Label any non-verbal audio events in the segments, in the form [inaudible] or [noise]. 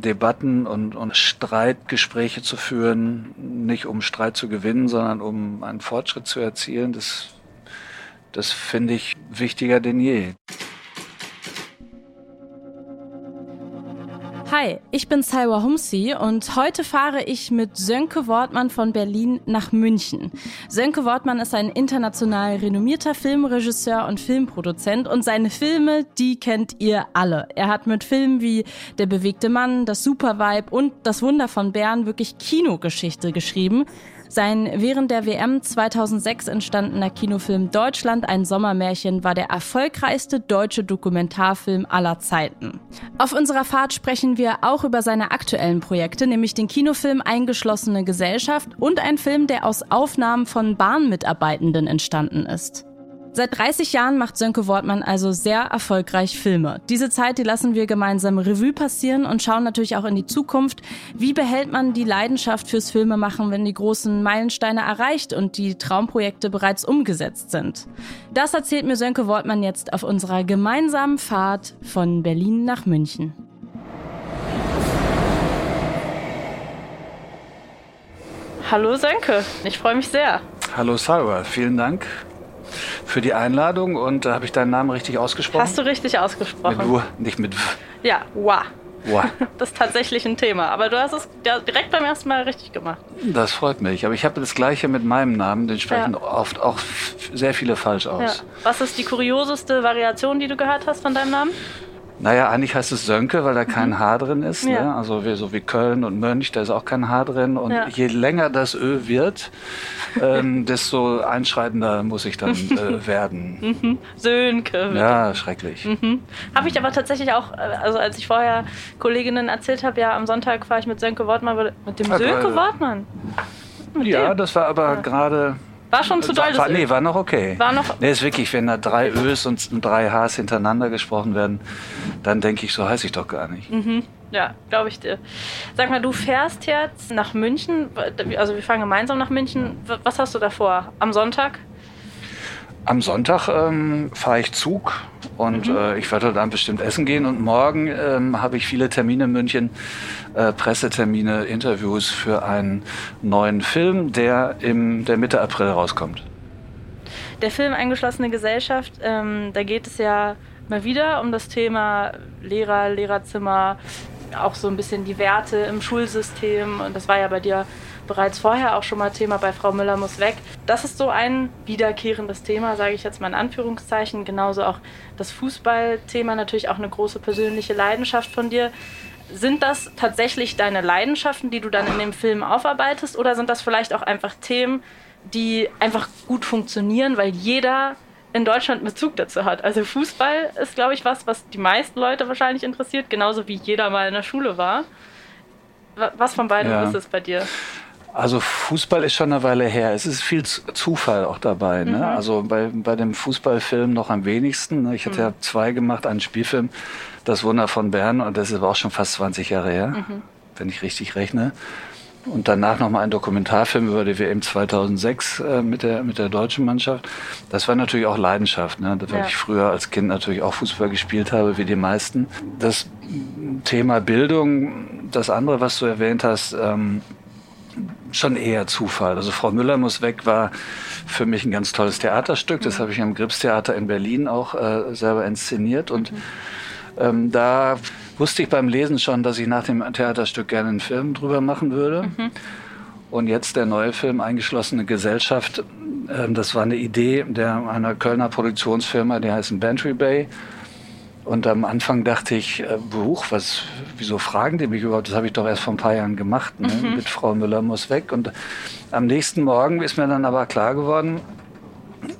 Debatten und, und Streitgespräche zu führen, nicht um Streit zu gewinnen, sondern um einen Fortschritt zu erzielen, das, das finde ich wichtiger denn je. Hi, ich bin Salwa Humsi und heute fahre ich mit Sönke Wortmann von Berlin nach München. Sönke Wortmann ist ein international renommierter Filmregisseur und Filmproduzent und seine Filme, die kennt ihr alle. Er hat mit Filmen wie Der bewegte Mann, Das Supervibe und Das Wunder von Bern wirklich Kinogeschichte geschrieben. Sein während der WM 2006 entstandener Kinofilm Deutschland ein Sommermärchen war der erfolgreichste deutsche Dokumentarfilm aller Zeiten. Auf unserer Fahrt sprechen wir auch über seine aktuellen Projekte, nämlich den Kinofilm Eingeschlossene Gesellschaft und ein Film, der aus Aufnahmen von Bahnmitarbeitenden entstanden ist. Seit 30 Jahren macht Sönke Wortmann also sehr erfolgreich Filme. Diese Zeit, die lassen wir gemeinsam Revue passieren und schauen natürlich auch in die Zukunft. Wie behält man die Leidenschaft fürs Filmemachen, wenn die großen Meilensteine erreicht und die Traumprojekte bereits umgesetzt sind? Das erzählt mir Sönke Wortmann jetzt auf unserer gemeinsamen Fahrt von Berlin nach München. Hallo Sönke, ich freue mich sehr. Hallo Salwa, vielen Dank für die Einladung und da äh, habe ich deinen Namen richtig ausgesprochen. Hast du richtig ausgesprochen? Mit W, nicht mit W. Ja, Wa. Wa. [laughs] Das ist tatsächlich ein Thema, aber du hast es direkt beim ersten Mal richtig gemacht. Das freut mich, aber ich habe das gleiche mit meinem Namen, den sprechen ja. oft auch sehr viele falsch aus. Ja. Was ist die kurioseste Variation, die du gehört hast von deinem Namen? Naja, eigentlich heißt es Sönke, weil da kein mhm. H drin ist. Ja. Ne? Also wie, so wie Köln und Mönch, da ist auch kein H drin. Und ja. je länger das Ö wird, ähm, [laughs] desto einschreitender muss ich dann äh, [laughs] werden. Mhm. Sönke. Ja, schrecklich. Mhm. Habe ich aber tatsächlich auch, äh, also als ich vorher Kolleginnen erzählt habe, ja, am Sonntag fahre ich mit Sönke Wortmann, mit dem Sönke Wortmann. Mit ja, dem. das war aber ja. gerade war schon zu doll. War, nee, war noch okay. War noch. Nee, ist wirklich, wenn da drei Ös und drei Hs hintereinander gesprochen werden, dann denke ich, so heiße ich doch gar nicht. Mhm. Ja, glaube ich dir. Sag mal, du fährst jetzt nach München, also wir fahren gemeinsam nach München. Was hast du davor? Am Sonntag? Am Sonntag ähm, fahre ich Zug und mhm. äh, ich werde dann bestimmt essen gehen. Und morgen ähm, habe ich viele Termine in München, äh, Pressetermine, Interviews für einen neuen Film, der im der Mitte April rauskommt. Der Film Eingeschlossene Gesellschaft, ähm, da geht es ja mal wieder um das Thema Lehrer, Lehrerzimmer, auch so ein bisschen die Werte im Schulsystem. Und das war ja bei dir bereits vorher auch schon mal Thema bei Frau Müller muss weg. Das ist so ein wiederkehrendes Thema, sage ich jetzt mal in Anführungszeichen. Genauso auch das Fußballthema, natürlich auch eine große persönliche Leidenschaft von dir. Sind das tatsächlich deine Leidenschaften, die du dann in dem Film aufarbeitest, oder sind das vielleicht auch einfach Themen, die einfach gut funktionieren, weil jeder in Deutschland Bezug dazu hat. Also Fußball ist, glaube ich, was, was die meisten Leute wahrscheinlich interessiert, genauso wie jeder mal in der Schule war. Was von beiden ja. ist es bei dir? Also Fußball ist schon eine Weile her. Es ist viel Zufall auch dabei. Ne? Mhm. Also bei, bei dem Fußballfilm noch am wenigsten. Ne? Ich hatte mhm. ja zwei gemacht, einen Spielfilm, Das Wunder von Bern, und das ist aber auch schon fast 20 Jahre her, mhm. wenn ich richtig rechne. Und danach nochmal ein Dokumentarfilm über die WM 2006 äh, mit, der, mit der deutschen Mannschaft. Das war natürlich auch Leidenschaft, ne? weil ja. ich früher als Kind natürlich auch Fußball gespielt habe, wie die meisten. Das Thema Bildung, das andere, was du erwähnt hast, ähm, schon eher Zufall. Also Frau Müller muss weg war für mich ein ganz tolles Theaterstück. Das mhm. habe ich am Gripstheater in Berlin auch äh, selber inszeniert. Und mhm. Ähm, da wusste ich beim Lesen schon, dass ich nach dem Theaterstück gerne einen Film drüber machen würde. Mhm. Und jetzt der neue Film Eingeschlossene Gesellschaft. Äh, das war eine Idee der einer Kölner Produktionsfirma, die heißt Bantry Bay. Und am Anfang dachte ich, äh, Buch, was, wieso fragen die mich überhaupt? Das habe ich doch erst vor ein paar Jahren gemacht. Ne? Mhm. Mit Frau Müller muss weg. Und am nächsten Morgen ist mir dann aber klar geworden,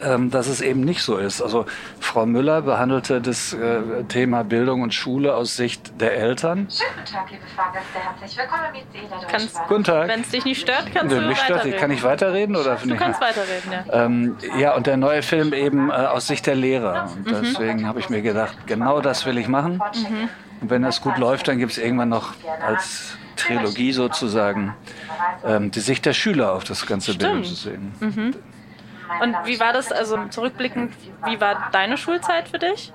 ähm, dass es eben nicht so ist. Also Frau Müller behandelte das äh, Thema Bildung und Schule aus Sicht der Eltern. Schönen guten Tag, liebe Fahrgäste. Herzlich willkommen mit Seele kannst, Guten Tag. Wenn es dich nicht stört, kannst Nö, du mich. Stört, kann ich weiterreden? Oder du kannst weiterreden, ja. Ähm, ja, und der neue Film eben äh, aus Sicht der Lehrer. Und mhm. deswegen habe ich mir gedacht, genau das will ich machen. Mhm. Und wenn das gut läuft, dann gibt es irgendwann noch als Trilogie sozusagen ähm, die Sicht der Schüler auf das ganze Stimmt. Bildungssystem. Mhm. Und wie war das, also zurückblickend, wie war deine Schulzeit für dich?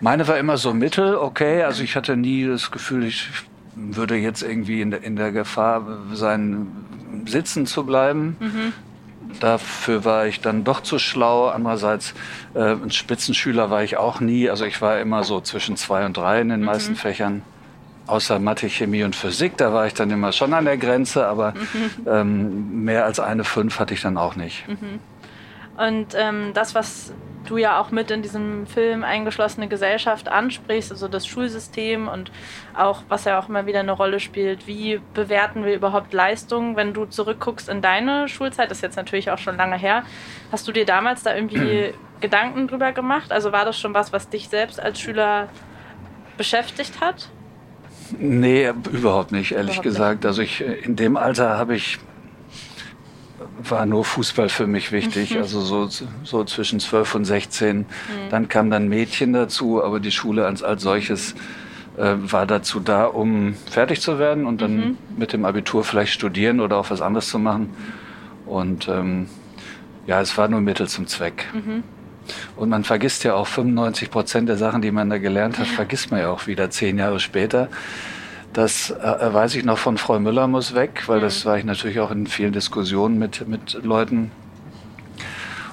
Meine war immer so mittel, okay. Also ich hatte nie das Gefühl, ich würde jetzt irgendwie in der, in der Gefahr sein, sitzen zu bleiben. Mhm. Dafür war ich dann doch zu schlau. Andererseits, äh, ein Spitzenschüler war ich auch nie. Also ich war immer so zwischen zwei und drei in den mhm. meisten Fächern. Außer Mathe, Chemie und Physik, da war ich dann immer schon an der Grenze, aber mhm. ähm, mehr als eine fünf hatte ich dann auch nicht. Mhm. Und ähm, das, was du ja auch mit in diesem Film eingeschlossene Gesellschaft ansprichst, also das Schulsystem und auch, was ja auch immer wieder eine Rolle spielt, wie bewerten wir überhaupt Leistungen, wenn du zurückguckst in deine Schulzeit, das ist jetzt natürlich auch schon lange her, hast du dir damals da irgendwie [clears throat] Gedanken drüber gemacht? Also war das schon was, was dich selbst als Schüler beschäftigt hat? Nee, überhaupt nicht, ehrlich überhaupt gesagt. Nicht. Also ich in dem Alter habe ich war nur Fußball für mich wichtig, mhm. also so, so zwischen 12 und 16. Mhm. Dann kam dann Mädchen dazu, aber die Schule als, als solches äh, war dazu da, um fertig zu werden und dann mhm. mit dem Abitur vielleicht studieren oder auch was anderes zu machen. Und ähm, ja, es war nur Mittel zum Zweck. Und man vergisst ja auch 95 Prozent der Sachen, die man da gelernt hat, vergisst man ja auch wieder zehn Jahre später. Das äh, weiß ich noch von Frau Müller muss weg, weil das war ich natürlich auch in vielen Diskussionen mit, mit Leuten.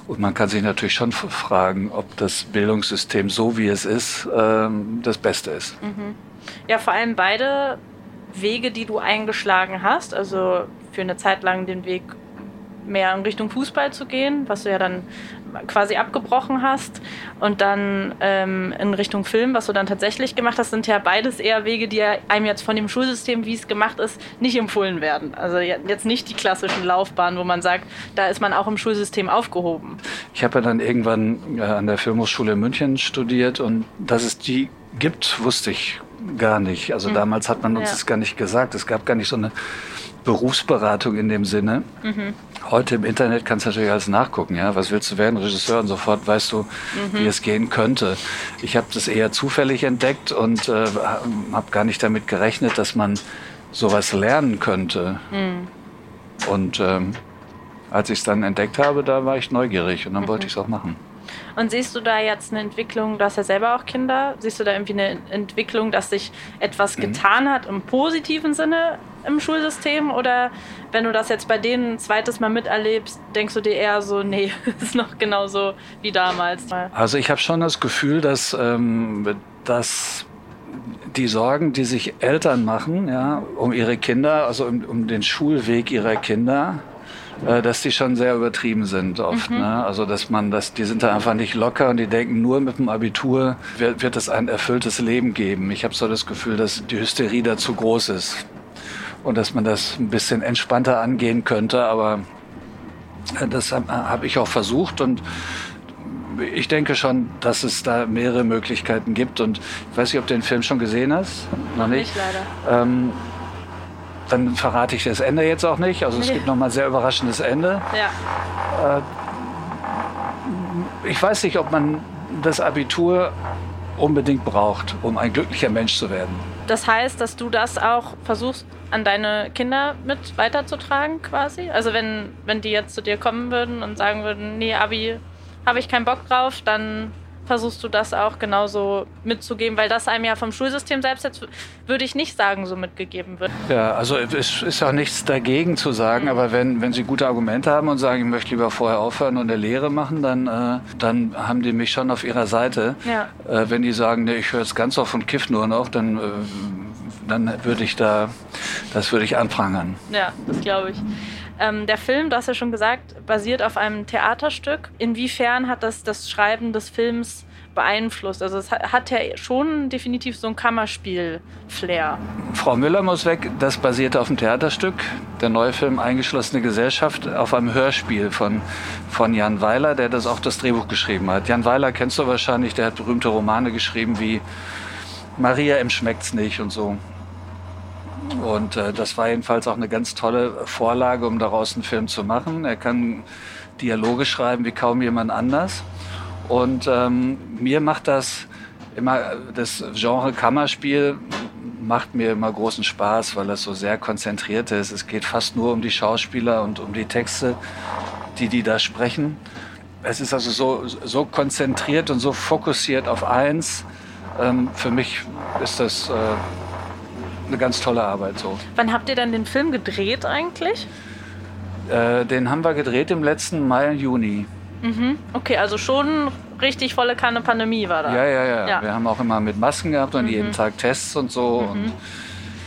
Und man kann sich natürlich schon fragen, ob das Bildungssystem so wie es ist, ähm, das Beste ist. Mhm. Ja, vor allem beide Wege, die du eingeschlagen hast, also für eine Zeit lang den Weg mehr in Richtung Fußball zu gehen, was du ja dann quasi abgebrochen hast und dann ähm, in Richtung Film, was du dann tatsächlich gemacht hast, sind ja beides eher Wege, die einem jetzt von dem Schulsystem, wie es gemacht ist, nicht empfohlen werden. Also jetzt nicht die klassischen Laufbahnen, wo man sagt, da ist man auch im Schulsystem aufgehoben. Ich habe ja dann irgendwann äh, an der Filmhochschule in München studiert und dass es die gibt, wusste ich gar nicht. Also mhm. damals hat man uns ja. das gar nicht gesagt. Es gab gar nicht so eine Berufsberatung in dem Sinne. Mhm. Heute im Internet kannst du natürlich alles nachgucken. Ja? Was willst du werden? Regisseur und sofort weißt du, mhm. wie es gehen könnte. Ich habe das eher zufällig entdeckt und äh, habe gar nicht damit gerechnet, dass man sowas lernen könnte. Mhm. Und ähm, als ich es dann entdeckt habe, da war ich neugierig und dann mhm. wollte ich es auch machen. Und siehst du da jetzt eine Entwicklung, du hast ja selber auch Kinder, siehst du da irgendwie eine Entwicklung, dass sich etwas mhm. getan hat im positiven Sinne im Schulsystem? Oder wenn du das jetzt bei denen ein zweites Mal miterlebst, denkst du dir eher so, nee, [laughs] ist noch genauso wie damals? Also ich habe schon das Gefühl, dass, ähm, dass die Sorgen, die sich Eltern machen, ja, um ihre Kinder, also um, um den Schulweg ihrer Kinder, äh, dass die schon sehr übertrieben sind oft. Mhm. Ne? Also dass man, dass die sind da einfach nicht locker und die denken, nur mit dem Abitur wird, wird es ein erfülltes Leben geben. Ich habe so das Gefühl, dass die Hysterie da zu groß ist und dass man das ein bisschen entspannter angehen könnte. Aber äh, das habe ich auch versucht und ich denke schon, dass es da mehrere Möglichkeiten gibt. Und ich weiß nicht, ob du den Film schon gesehen hast. Noch nicht. nicht leider. Ähm, dann verrate ich das Ende jetzt auch nicht. Also es gibt noch mal ein sehr überraschendes Ende. Ja. Äh, ich weiß nicht, ob man das Abitur unbedingt braucht, um ein glücklicher Mensch zu werden. Das heißt, dass du das auch versuchst, an deine Kinder mit weiterzutragen quasi? Also wenn, wenn die jetzt zu dir kommen würden und sagen würden, nee, Abi, habe ich keinen Bock drauf, dann versuchst du das auch genauso mitzugeben, weil das einem ja vom Schulsystem selbst jetzt, würde ich nicht sagen, so mitgegeben wird. Ja, also es ist auch nichts dagegen zu sagen, mhm. aber wenn, wenn sie gute Argumente haben und sagen, ich möchte lieber vorher aufhören und eine Lehre machen, dann, äh, dann haben die mich schon auf ihrer Seite. Ja. Äh, wenn die sagen, nee, ich höre jetzt ganz auf und kiff nur noch, dann, äh, dann würde ich da, das würde ich anprangern. Ja, das glaube ich. Ähm, der Film, du hast ja schon gesagt, basiert auf einem Theaterstück. Inwiefern hat das das Schreiben des Films beeinflusst? Also es hat ja schon definitiv so ein Kammerspiel-Flair. Frau Müller muss weg, das basiert auf einem Theaterstück. Der neue Film Eingeschlossene Gesellschaft auf einem Hörspiel von, von Jan Weiler, der das auch das Drehbuch geschrieben hat. Jan Weiler kennst du wahrscheinlich, der hat berühmte Romane geschrieben wie Maria im Schmeckt's nicht und so. Und äh, das war jedenfalls auch eine ganz tolle Vorlage, um daraus einen Film zu machen. Er kann Dialoge schreiben wie kaum jemand anders. Und ähm, mir macht das immer, das Genre Kammerspiel macht mir immer großen Spaß, weil das so sehr konzentriert ist. Es geht fast nur um die Schauspieler und um die Texte, die die da sprechen. es ist also so, so konzentriert und so fokussiert auf eins. Ähm, für mich ist das äh, eine ganz tolle Arbeit so. Wann habt ihr dann den Film gedreht eigentlich? Äh, den haben wir gedreht im letzten Mai, Juni. Mhm. Okay, also schon richtig volle Kanne Pandemie war da. Ja, ja, ja, ja. Wir haben auch immer mit Masken gehabt und mhm. jeden Tag Tests und so. Mhm. Und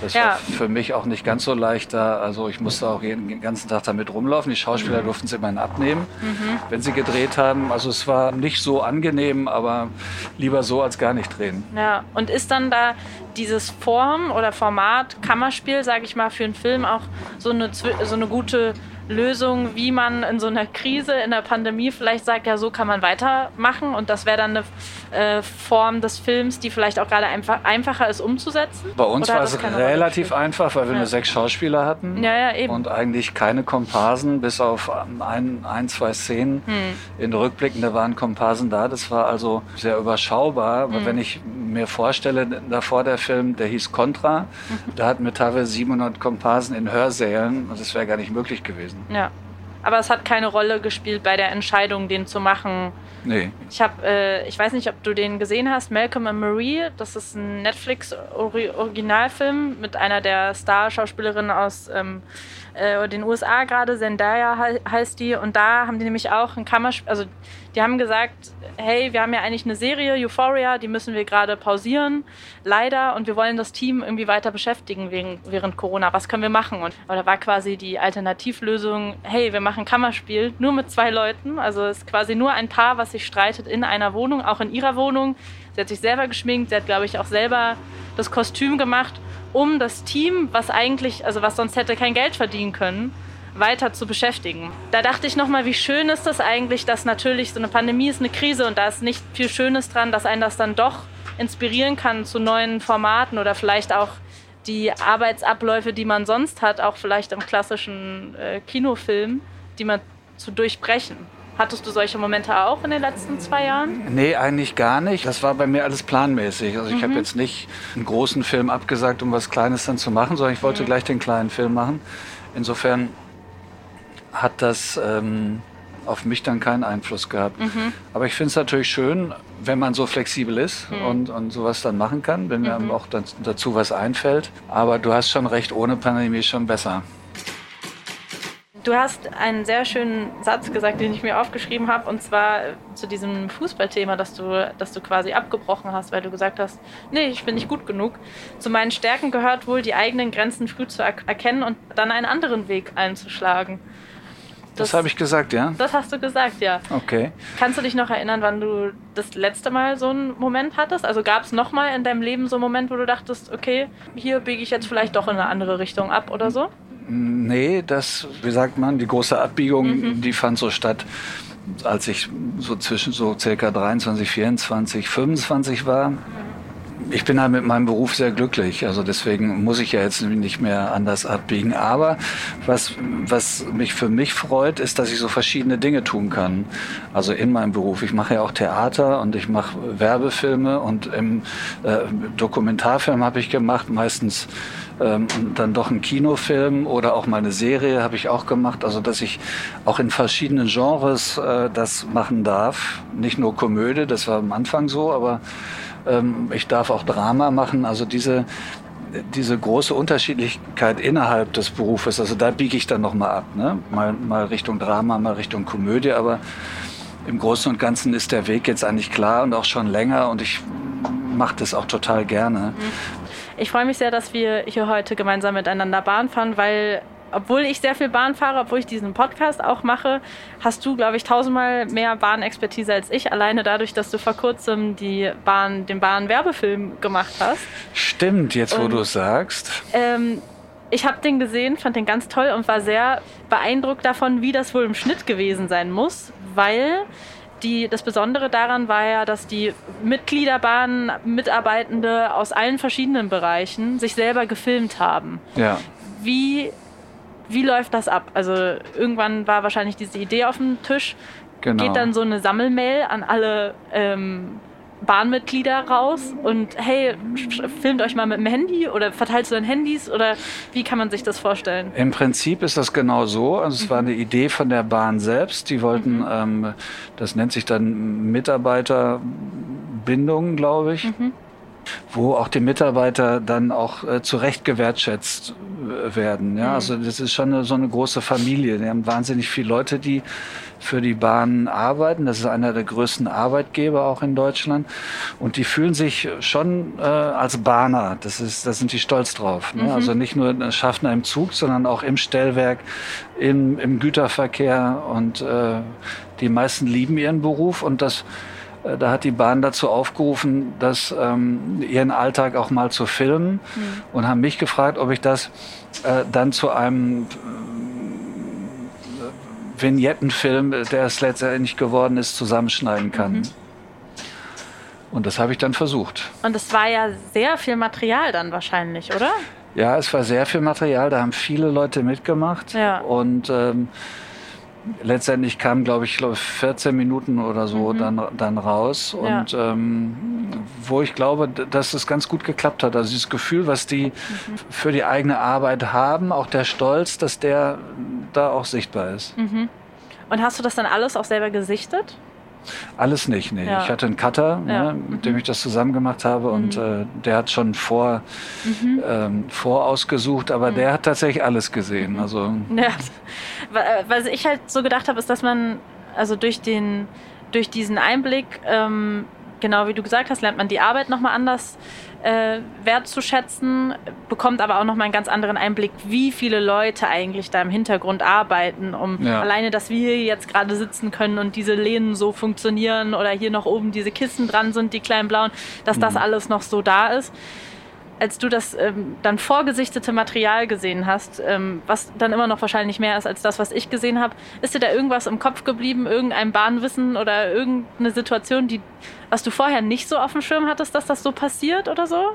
das ja. war für mich auch nicht ganz so leicht da. Also ich musste auch jeden ganzen Tag damit rumlaufen. Die Schauspieler mhm. durften es immerhin abnehmen, mhm. wenn sie gedreht haben. Also es war nicht so angenehm, aber lieber so als gar nicht drehen. Ja, und ist dann da dieses Form oder Format Kammerspiel, sage ich mal, für einen Film auch so eine, so eine gute Lösung, wie man in so einer Krise, in der Pandemie vielleicht sagt, ja, so kann man weitermachen und das wäre dann eine äh, Form des Films, die vielleicht auch gerade einfach, einfacher ist umzusetzen? Bei uns war es relativ einfach, weil wir ja. nur sechs Schauspieler hatten ja, ja, und eigentlich keine Komparsen, bis auf ein, ein zwei Szenen hm. in Rückblicken, da waren Komparsen da. Das war also sehr überschaubar. Hm. wenn ich mir vorstelle, davor der Film, der hieß Contra, mhm. da hatten wir teilweise 700 Komparsen in Hörsälen und das wäre gar nicht möglich gewesen. Ja. Aber es hat keine Rolle gespielt bei der Entscheidung, den zu machen. Nee. Ich habe, äh, ich weiß nicht, ob du den gesehen hast, Malcolm and Marie. Das ist ein Netflix-Originalfilm mit einer der Star-Schauspielerinnen aus ähm, äh, den USA gerade, Zendaya heißt die. Und da haben die nämlich auch ein Kammerspiel, also die haben gesagt, hey, wir haben ja eigentlich eine Serie, Euphoria, die müssen wir gerade pausieren, leider. Und wir wollen das Team irgendwie weiter beschäftigen wegen, während Corona. Was können wir machen? Und da war quasi die Alternativlösung, hey, wir machen Kammerspiel, nur mit zwei Leuten. Also es ist quasi nur ein Paar, was sich streitet in einer Wohnung, auch in ihrer Wohnung. Sie hat sich selber geschminkt, sie hat, glaube ich, auch selber das Kostüm gemacht um das Team, was eigentlich, also was sonst hätte kein Geld verdienen können, weiter zu beschäftigen. Da dachte ich nochmal, wie schön ist das eigentlich, dass natürlich so eine Pandemie ist eine Krise und da ist nicht viel Schönes dran, dass einen das dann doch inspirieren kann zu neuen Formaten oder vielleicht auch die Arbeitsabläufe, die man sonst hat, auch vielleicht im klassischen äh, Kinofilm, die man zu durchbrechen. Hattest du solche Momente auch in den letzten zwei Jahren? Nee, eigentlich gar nicht. Das war bei mir alles planmäßig. Also ich mhm. habe jetzt nicht einen großen Film abgesagt, um was Kleines dann zu machen, sondern ich wollte mhm. gleich den kleinen Film machen. Insofern hat das ähm, auf mich dann keinen Einfluss gehabt. Mhm. Aber ich finde es natürlich schön, wenn man so flexibel ist mhm. und, und sowas dann machen kann, wenn mir mhm. auch dazu was einfällt. Aber du hast schon recht, ohne Pandemie schon besser. Du hast einen sehr schönen Satz gesagt, den ich mir aufgeschrieben habe, und zwar zu diesem Fußballthema, dass du, dass du quasi abgebrochen hast, weil du gesagt hast, nee, ich bin nicht gut genug. Zu meinen Stärken gehört wohl, die eigenen Grenzen früh zu erkennen und dann einen anderen Weg einzuschlagen. Das, das habe ich gesagt, ja? Das hast du gesagt, ja. Okay. Kannst du dich noch erinnern, wann du das letzte Mal so einen Moment hattest? Also gab es nochmal in deinem Leben so einen Moment, wo du dachtest, okay, hier biege ich jetzt vielleicht doch in eine andere Richtung ab oder so? Nee, das, wie sagt man, die große Abbiegung, mhm. die fand so statt, als ich so zwischen so circa 23, 24, 25 war. Ich bin halt mit meinem Beruf sehr glücklich, also deswegen muss ich ja jetzt nicht mehr anders abbiegen. Aber was, was mich für mich freut, ist, dass ich so verschiedene Dinge tun kann. Also in meinem Beruf. Ich mache ja auch Theater und ich mache Werbefilme und im äh, Dokumentarfilm habe ich gemacht, meistens ähm, dann doch ein Kinofilm oder auch mal eine Serie habe ich auch gemacht. Also dass ich auch in verschiedenen Genres äh, das machen darf. Nicht nur Komödie, das war am Anfang so, aber ich darf auch Drama machen. Also diese diese große Unterschiedlichkeit innerhalb des Berufes, also da biege ich dann nochmal ab. Ne? Mal, mal Richtung Drama, mal Richtung Komödie, aber im Großen und Ganzen ist der Weg jetzt eigentlich klar und auch schon länger und ich mache das auch total gerne. Mhm. Ich freue mich sehr, dass wir hier heute gemeinsam miteinander Bahn fahren, weil obwohl ich sehr viel Bahn fahre, obwohl ich diesen Podcast auch mache, hast du, glaube ich, tausendmal mehr Bahnexpertise als ich. Alleine dadurch, dass du vor kurzem die Bahn, den Bahn-Werbefilm gemacht hast. Stimmt, jetzt wo du es sagst. Ähm, ich habe den gesehen, fand den ganz toll und war sehr beeindruckt davon, wie das wohl im Schnitt gewesen sein muss, weil die, das Besondere daran war ja, dass die Mitgliederbahnen, Mitarbeitende aus allen verschiedenen Bereichen sich selber gefilmt haben. Ja. Wie, wie läuft das ab? Also irgendwann war wahrscheinlich diese Idee auf dem Tisch. Genau. Geht dann so eine Sammelmail an alle ähm, Bahnmitglieder raus und hey, filmt euch mal mit dem Handy oder verteilst du dann Handys oder wie kann man sich das vorstellen? Im Prinzip ist das genau so. Also es mhm. war eine Idee von der Bahn selbst. Die wollten, mhm. ähm, das nennt sich dann Mitarbeiterbindung, glaube ich. Mhm wo auch die Mitarbeiter dann auch äh, zu Recht gewertschätzt äh, werden. Ja, mhm. also das ist schon eine, so eine große Familie. Wir haben wahnsinnig viele Leute, die für die Bahn arbeiten. Das ist einer der größten Arbeitgeber auch in Deutschland. Und die fühlen sich schon äh, als Bahner. Das ist, da sind die stolz drauf. Ne? Mhm. Also nicht nur Schaffner im Zug, sondern auch im Stellwerk, im, im Güterverkehr. Und äh, die meisten lieben ihren Beruf und das äh, da hat die Bahn dazu aufgerufen, das, ähm, ihren Alltag auch mal zu filmen mhm. und haben mich gefragt, ob ich das äh, dann zu einem äh, Vignettenfilm, der es letztendlich geworden ist, zusammenschneiden kann. Mhm. Und das habe ich dann versucht. Und es war ja sehr viel Material dann wahrscheinlich, oder? Ja, es war sehr viel Material. Da haben viele Leute mitgemacht. Ja. Und ähm, letztendlich kamen, glaube ich, 14 Minuten oder so mhm. dann, dann raus. Ja. Und ähm, wo ich glaube, dass es ganz gut geklappt hat. Also dieses Gefühl, was die mhm. für die eigene Arbeit haben, auch der Stolz, dass der da auch sichtbar ist. Mhm. Und hast du das dann alles auch selber gesichtet? Alles nicht, nee. Ja. Ich hatte einen Cutter, ja. ne, mit dem ich das zusammen gemacht habe mhm. und äh, der hat schon vor, mhm. ähm, vorausgesucht, aber mhm. der hat tatsächlich alles gesehen. Mhm. Also ja. Was ich halt so gedacht habe, ist, dass man also durch den durch diesen Einblick, ähm, genau wie du gesagt hast, lernt man die Arbeit nochmal anders äh, wertzuschätzen, bekommt aber auch nochmal einen ganz anderen Einblick, wie viele Leute eigentlich da im Hintergrund arbeiten, um ja. alleine, dass wir jetzt gerade sitzen können und diese Lehnen so funktionieren oder hier noch oben diese Kissen dran sind, die kleinen blauen, dass mhm. das alles noch so da ist als du das ähm, dann vorgesichtete Material gesehen hast, ähm, was dann immer noch wahrscheinlich mehr ist als das, was ich gesehen habe, ist dir da irgendwas im Kopf geblieben, irgendein Bahnwissen oder irgendeine Situation, die, was du vorher nicht so auf dem Schirm hattest, dass das so passiert oder so?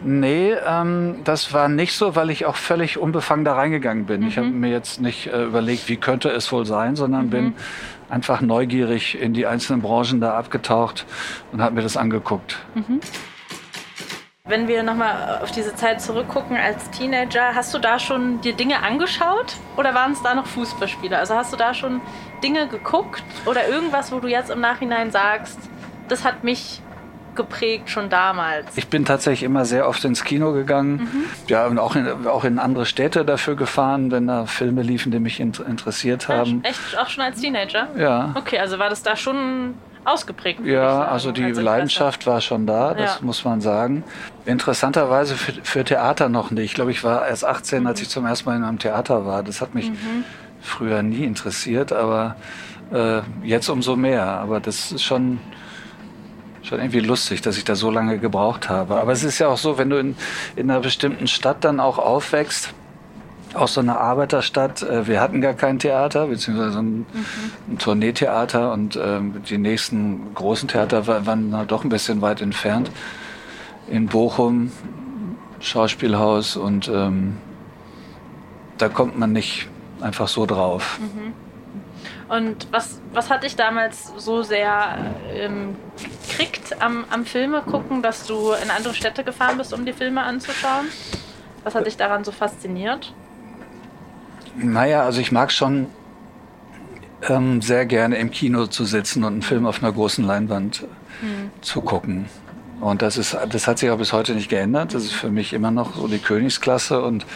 Nee, ähm, das war nicht so, weil ich auch völlig unbefangen da reingegangen bin. Mhm. Ich habe mir jetzt nicht äh, überlegt, wie könnte es wohl sein, sondern mhm. bin einfach neugierig in die einzelnen Branchen da abgetaucht und habe mir das angeguckt. Mhm. Wenn wir nochmal auf diese Zeit zurückgucken als Teenager, hast du da schon dir Dinge angeschaut oder waren es da noch Fußballspiele? Also hast du da schon Dinge geguckt oder irgendwas, wo du jetzt im Nachhinein sagst, das hat mich geprägt schon damals? Ich bin tatsächlich immer sehr oft ins Kino gegangen. Mhm. Ja, und auch in, auch in andere Städte dafür gefahren, wenn da Filme liefen, die mich interessiert haben. Echt? Auch schon als Teenager? Ja. Okay, also war das da schon ausgeprägt. Ja, sagen, also die Leidenschaft war schon da, das ja. muss man sagen. Interessanterweise für, für, Theater noch nicht. Ich glaube, ich war erst 18, mhm. als ich zum ersten Mal in einem Theater war. Das hat mich mhm. früher nie interessiert, aber äh, jetzt umso mehr. Aber das ist schon schon irgendwie lustig, dass ich da so lange gebraucht habe. Aber es ist ja auch so, wenn du in, in einer bestimmten Stadt dann auch aufwächst, aus so einer Arbeiterstadt. Äh, wir hatten gar kein Theater, beziehungsweise ein, mhm. ein Tourneetheater und ähm, die nächsten großen Theater waren da doch ein bisschen weit entfernt. In Bochum, Schauspielhaus und ähm, da kommt man nicht einfach so drauf. Mhm. Und was, was hat dich damals so sehr ähm, gekriegt am, am Filme gucken, dass du in andere Städte gefahren bist, um die Filme anzuschauen? Was hat dich daran so fasziniert? Naja, also ich mag schon ähm, sehr gerne im Kino zu sitzen und einen Film auf einer großen Leinwand mhm. zu gucken. Und das, ist, das hat sich auch bis heute nicht geändert. Das ist für mich immer noch so die Königsklasse und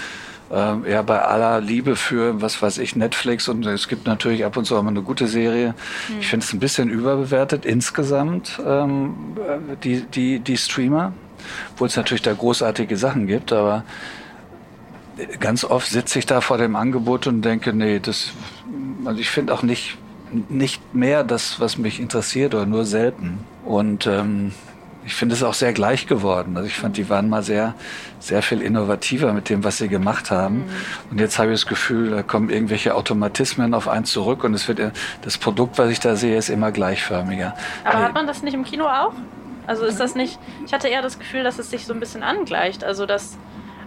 äh, ja, bei aller Liebe für, was weiß ich, Netflix und es gibt natürlich ab und zu auch mal eine gute Serie. Mhm. Ich finde es ein bisschen überbewertet insgesamt, ähm, die, die, die Streamer, obwohl es natürlich da großartige Sachen gibt, aber ganz oft sitze ich da vor dem Angebot und denke, nee, das, also ich finde auch nicht, nicht mehr das, was mich interessiert oder nur selten. Und ähm, ich finde es auch sehr gleich geworden. Also ich fand, die waren mal sehr, sehr viel innovativer mit dem, was sie gemacht haben. Mhm. Und jetzt habe ich das Gefühl, da kommen irgendwelche Automatismen auf eins zurück und es wird das Produkt, was ich da sehe, ist immer gleichförmiger. Aber hat man das nicht im Kino auch? Also ist das nicht? Ich hatte eher das Gefühl, dass es sich so ein bisschen angleicht. Also dass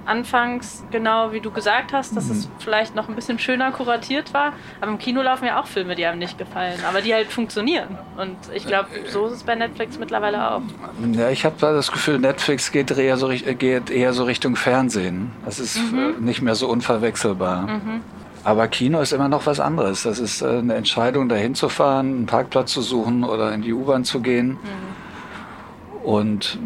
anfangs genau wie du gesagt hast, dass mhm. es vielleicht noch ein bisschen schöner kuratiert war. Aber im Kino laufen ja auch Filme, die einem nicht gefallen, aber die halt funktionieren. Und ich glaube, so ist es bei Netflix mittlerweile auch. Ja, ich habe das Gefühl, Netflix geht eher so, geht eher so Richtung Fernsehen. Das ist mhm. Äh, nicht mehr so unverwechselbar. Mhm. Aber Kino ist immer noch was anderes. Das ist äh, eine Entscheidung, dahin zu fahren, einen Parkplatz zu suchen oder in die U-Bahn zu gehen. Mhm. Und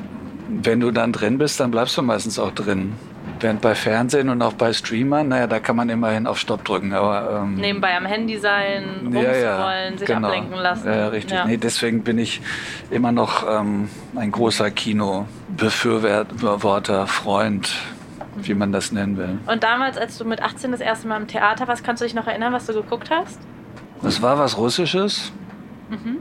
wenn du dann drin bist, dann bleibst du meistens auch drin. Während bei Fernsehen und auch bei Streamern, naja, da kann man immerhin auf Stopp drücken. Aber, ähm, Nebenbei am Handy sein, rumscrollen, ja, ja, sich genau. ablenken lassen. Ja, richtig. Ja. Nee, deswegen bin ich immer noch ähm, ein großer Kino-Befürworter, Freund, wie man das nennen will. Und damals, als du mit 18 das erste Mal im Theater warst, kannst du dich noch erinnern, was du geguckt hast? Das war was Russisches. Mhm.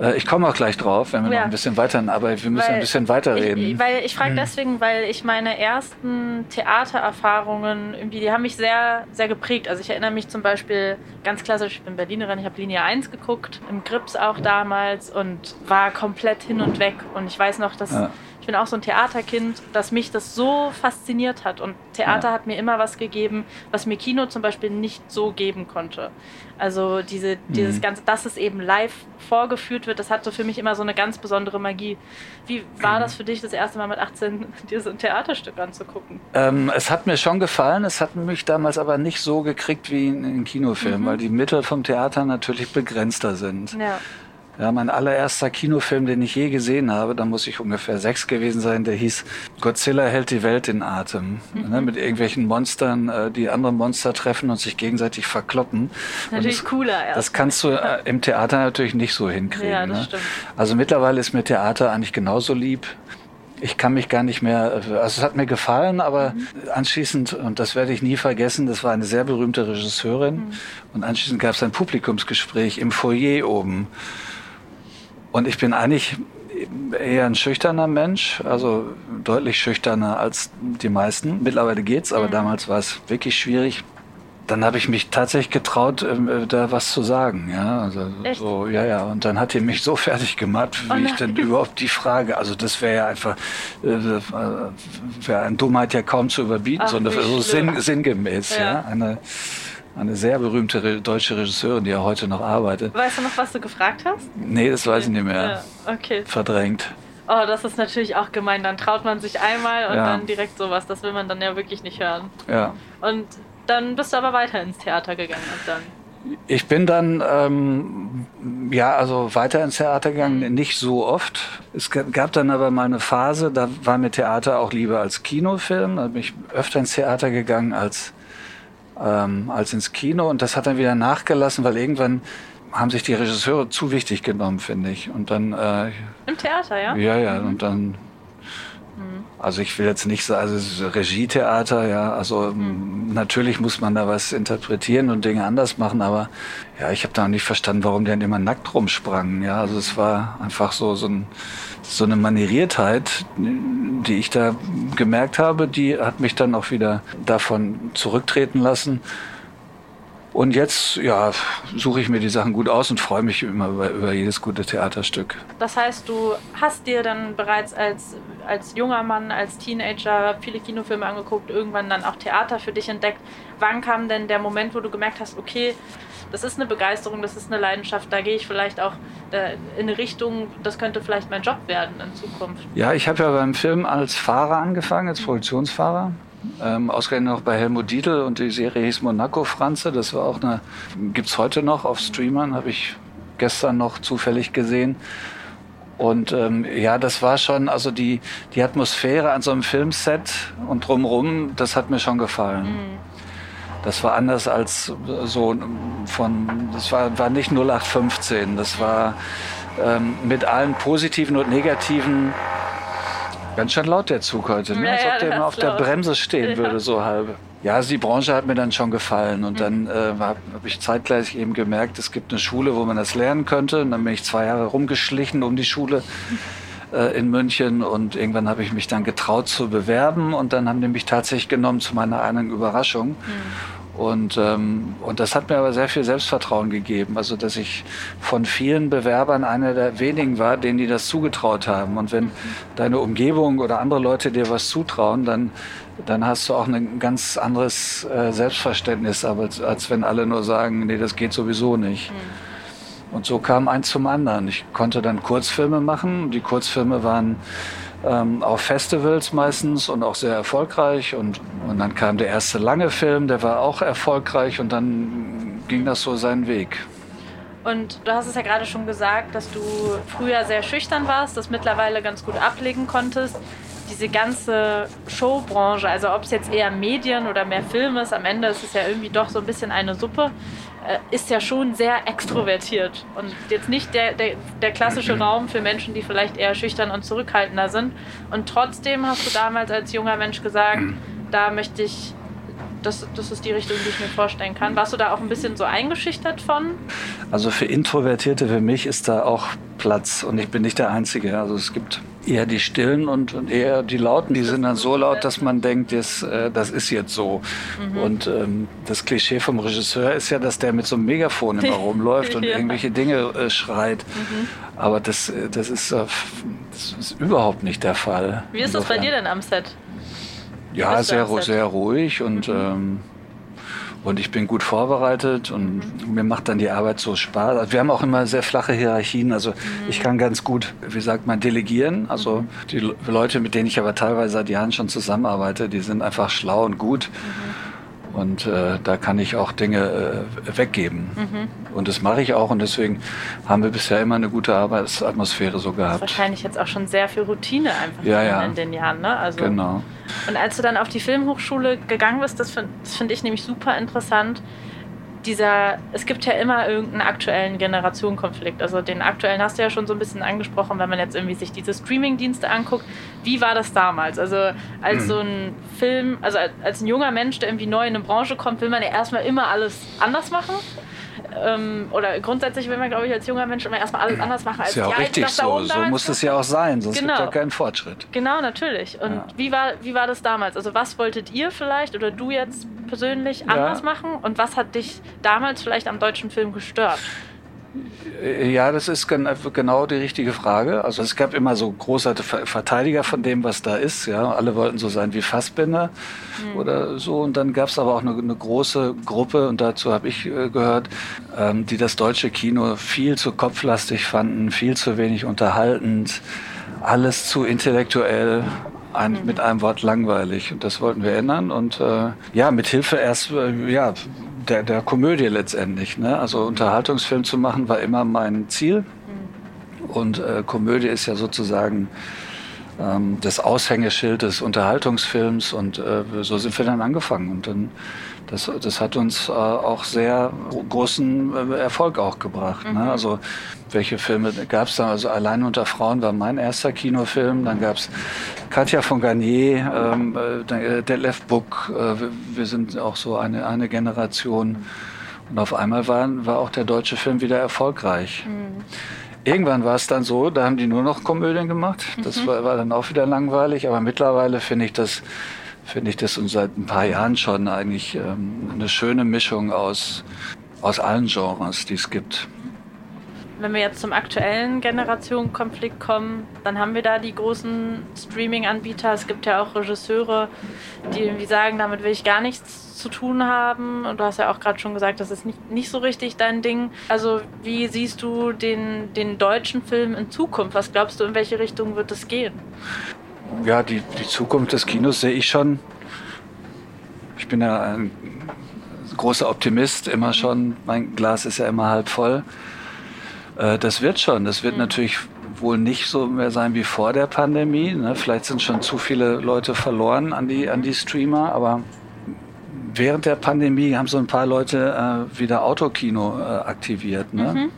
Äh, ich komme auch gleich drauf, wenn wir ja. noch ein bisschen weiter, aber wir müssen weil ein bisschen weiterreden. Ich, weil ich frage mhm. deswegen, weil ich meine ersten Theatererfahrungen irgendwie, die haben mich sehr, sehr geprägt. Also ich erinnere mich zum Beispiel ganz klassisch, ich bin Berlinerin, ich habe Linie 1 geguckt, im Grips auch damals und war komplett hin und weg. Und ich weiß noch, dass ja ich bin auch so ein Theaterkind, dass mich das so fasziniert hat. Und Theater ja. hat mir immer was gegeben, was mir Kino zum Beispiel nicht so geben konnte. Also diese, dieses mhm. ganze, dass es eben live vorgeführt wird, das hatte für mich immer so eine ganz besondere Magie. Wie war mhm. das für dich, das erste Mal mit 18 [laughs] dir so ein Theaterstück anzugucken? Ähm, es hat mir schon gefallen, es hat mich damals aber nicht so gekriegt wie in, in Kinofilmen, mhm. weil die Mittel vom Theater natürlich begrenzter sind. Ja. Ja, mein allererster Kinofilm, den ich je gesehen habe, da muss ich ungefähr sechs gewesen sein, der hieß Godzilla hält die Welt in Atem. Mhm. Ne, mit irgendwelchen Monstern, äh, die andere Monster treffen und sich gegenseitig verkloppen. Natürlich das, cooler. Erst. Das kannst du äh, im Theater natürlich nicht so hinkriegen. Ja, das ne? stimmt. Also mittlerweile ist mir Theater eigentlich genauso lieb. Ich kann mich gar nicht mehr, also es hat mir gefallen, aber mhm. anschließend, und das werde ich nie vergessen, das war eine sehr berühmte Regisseurin, mhm. und anschließend gab es ein Publikumsgespräch im Foyer oben. Und ich bin eigentlich eher ein schüchterner Mensch, also deutlich schüchterner als die meisten. Mittlerweile geht's, aber mhm. damals war es wirklich schwierig. Dann habe ich mich tatsächlich getraut, ähm, äh, da was zu sagen, ja, also Echt? so, ja, ja. Und dann hat die mich so [laughs] fertig gemacht, wie oh ich denn überhaupt die Frage, also das wäre ja einfach, äh, äh wäre eine Dummheit ja kaum zu überbieten, Ach, sondern so sinn, sinngemäß, ja. ja, eine eine sehr berühmte deutsche Regisseurin, die ja heute noch arbeitet. Weißt du noch, was du gefragt hast? Nee, das weiß ich nicht mehr. Ja, okay. Verdrängt. Oh, das ist natürlich auch gemein. Dann traut man sich einmal und ja. dann direkt sowas. Das will man dann ja wirklich nicht hören. Ja. Und dann bist du aber weiter ins Theater gegangen und dann. Ich bin dann ähm, ja also weiter ins Theater gegangen, mhm. nicht so oft. Es gab dann aber mal eine Phase, da war mir Theater auch lieber als Kinofilm. Da bin ich öfter ins Theater gegangen als ähm, als ins Kino. Und das hat dann wieder nachgelassen, weil irgendwann haben sich die Regisseure zu wichtig genommen, finde ich. Und dann äh, im Theater, ja? Ja, ja. Und dann also ich will jetzt nicht sagen, also Regietheater, ja, also mhm. natürlich muss man da was interpretieren und Dinge anders machen, aber ja, ich habe da nicht verstanden, warum die dann immer nackt rumsprangen, ja, also es war einfach so so, ein, so eine Manieriertheit, die ich da gemerkt habe, die hat mich dann auch wieder davon zurücktreten lassen. Und jetzt, ja, suche ich mir die Sachen gut aus und freue mich immer über, über, jedes gute Theaterstück. Das heißt, du hast dir dann bereits als, als junger Mann, als Teenager viele Kinofilme angeguckt, irgendwann dann auch Theater für dich entdeckt. Wann kam denn der Moment, wo du gemerkt hast, okay, das ist eine Begeisterung, das ist eine Leidenschaft, da gehe ich vielleicht auch äh, in eine Richtung, das könnte vielleicht mein Job werden in Zukunft? Ja, ich habe ja beim Film als Fahrer angefangen, als Produktionsfahrer ähm, ausgerechnet noch bei Helmut Dietl und die Serie hieß Monaco Franze. Das war auch eine, gibt es heute noch auf Streamern, habe ich gestern noch zufällig gesehen. Und ähm, ja, das war schon, also die, die Atmosphäre an so einem Filmset und drumherum, das hat mir schon gefallen. Mhm. Das war anders als so von, das war, war nicht 0815, das war ähm, mit allen positiven und negativen Ganz schön laut der Zug heute, ne? als ob der immer auf der Bremse stehen würde, so halbe. Ja, also die Branche hat mir dann schon gefallen und dann äh, habe hab ich zeitgleich eben gemerkt, es gibt eine Schule, wo man das lernen könnte. Und dann bin ich zwei Jahre rumgeschlichen um die Schule äh, in München und irgendwann habe ich mich dann getraut zu bewerben und dann haben die mich tatsächlich genommen zu meiner eigenen Überraschung. Mhm. Und, ähm, und das hat mir aber sehr viel Selbstvertrauen gegeben. Also, dass ich von vielen Bewerbern einer der wenigen war, denen die das zugetraut haben. Und wenn deine Umgebung oder andere Leute dir was zutrauen, dann, dann hast du auch ein ganz anderes äh, Selbstverständnis, als, als wenn alle nur sagen, nee, das geht sowieso nicht. Mhm. Und so kam eins zum anderen. Ich konnte dann Kurzfilme machen. Die Kurzfilme waren ähm, auf Festivals meistens und auch sehr erfolgreich. Und, und dann kam der erste lange Film, der war auch erfolgreich und dann ging das so seinen Weg. Und du hast es ja gerade schon gesagt, dass du früher sehr schüchtern warst, das mittlerweile ganz gut ablegen konntest. Diese ganze Showbranche, also ob es jetzt eher Medien oder mehr Film ist, am Ende ist es ja irgendwie doch so ein bisschen eine Suppe. Äh, ist ja schon sehr extrovertiert und jetzt nicht der, der, der klassische [clears throat] Raum für Menschen, die vielleicht eher schüchtern und zurückhaltender sind. Und trotzdem hast du damals als junger Mensch gesagt, [clears throat] da möchte ich das, das ist die Richtung, die ich mir vorstellen kann. Warst du da auch ein bisschen so eingeschüchtert von? Also für Introvertierte, für mich ist da auch Platz und ich bin nicht der Einzige. Also es gibt eher die Stillen und, und eher die Lauten, die sind dann so laut, dass man denkt, das, äh, das ist jetzt so. Mhm. Und ähm, das Klischee vom Regisseur ist ja, dass der mit so einem Megafon immer [laughs] rumläuft und ja. irgendwelche Dinge äh, schreit. Mhm. Aber das, äh, das, ist, äh, das ist überhaupt nicht der Fall. Wie ist das bei dir denn am Set? Ja, sehr, sehr ruhig und, mhm. ähm, und ich bin gut vorbereitet und mhm. mir macht dann die Arbeit so Spaß. Also wir haben auch immer sehr flache Hierarchien. Also mhm. ich kann ganz gut, wie sagt man, delegieren. Also mhm. die Leute, mit denen ich aber teilweise seit Jahren schon zusammenarbeite, die sind einfach schlau und gut. Mhm. Und äh, da kann ich auch Dinge äh, weggeben. Mhm. Und das mache ich auch. Und deswegen haben wir bisher immer eine gute Arbeitsatmosphäre so gehabt. Das ist wahrscheinlich jetzt auch schon sehr viel Routine einfach ja, ja. in den Jahren. Ne? Also, genau. Und als du dann auf die Filmhochschule gegangen bist, das finde find ich nämlich super interessant, dieser, es gibt ja immer irgendeinen aktuellen Generationenkonflikt. Also den aktuellen hast du ja schon so ein bisschen angesprochen, wenn man jetzt irgendwie sich diese Streaming-Dienste anguckt. Wie war das damals? Also als mhm. so ein Film, also als ein junger Mensch, der irgendwie neu in eine Branche kommt, will man ja erstmal immer alles anders machen ähm, oder grundsätzlich will man, glaube ich, als junger Mensch immer erstmal alles anders machen als ist ja auch die richtig so. So muss es ja auch sein, sonst genau. gibt es ja keinen Fortschritt. Genau, natürlich. Und ja. wie, war, wie war das damals? Also was wolltet ihr vielleicht oder du jetzt persönlich anders ja. machen und was hat dich damals vielleicht am deutschen Film gestört? Äh, ja, das ist genau die richtige Frage. Also es gab immer so große Verteidiger von dem, was da ist. Ja, alle wollten so sein wie Fassbinder mhm. oder so. Und dann gab es aber auch eine, eine, große Gruppe und dazu habe ich äh, gehört, ähm, die das deutsche Kino viel zu kopflastig fanden, viel zu wenig unterhaltend, alles zu intellektuell ein, mhm. mit einem Wort langweilig. Und das wollten wir ändern. Und äh, ja, mit Hilfe erst, äh, ja, der, der Komödie letztendlich. Ne? Also Unterhaltungsfilm zu machen war immer mein Ziel. Mhm. Und äh, Komödie ist ja sozusagen ähm, das Aushängeschild des Unterhaltungsfilms. Und äh, so sind wir dann angefangen. Und dann das, das hat uns äh, auch sehr großen äh, Erfolg auch gebracht. Ne? Mhm. Ne? Also welche Filme gab es da? Also Allein unter Frauen war mein erster Kinofilm. Dann gab es Katja von Garnier, ähm, äh, Detlef Buck. Äh, wir sind auch so eine, eine Generation. Und auf einmal war, war auch der deutsche Film wieder erfolgreich. Mhm. Irgendwann war es dann so, da haben die nur noch Komödien gemacht. Das mhm. war, war dann auch wieder langweilig. Aber mittlerweile finde ich das finde ich das seit ein paar Jahren schon eigentlich ähm, eine schöne Mischung aus, aus allen Genres, die es gibt. Wenn wir jetzt zum aktuellen Generationenkonflikt kommen, dann haben wir da die großen Streaming-Anbieter. Es gibt ja auch Regisseure, die irgendwie sagen, damit will ich gar nichts zu tun haben. Und du hast ja auch gerade schon gesagt, das ist nicht, nicht so richtig dein Ding. Also wie siehst du den, den deutschen Film in Zukunft? Was glaubst du, in welche Richtung wird es gehen? Ja, die, die Zukunft des Kinos sehe ich schon. Ich bin ja ein großer Optimist, immer schon. Mein Glas ist ja immer halb voll. Äh, das wird schon. Das wird mhm. natürlich wohl nicht so mehr sein wie vor der Pandemie. Ne? Vielleicht sind schon zu viele Leute verloren an die, an die Streamer, aber während der Pandemie haben so ein paar Leute äh, wieder Autokino äh, aktiviert. Ne? Mhm.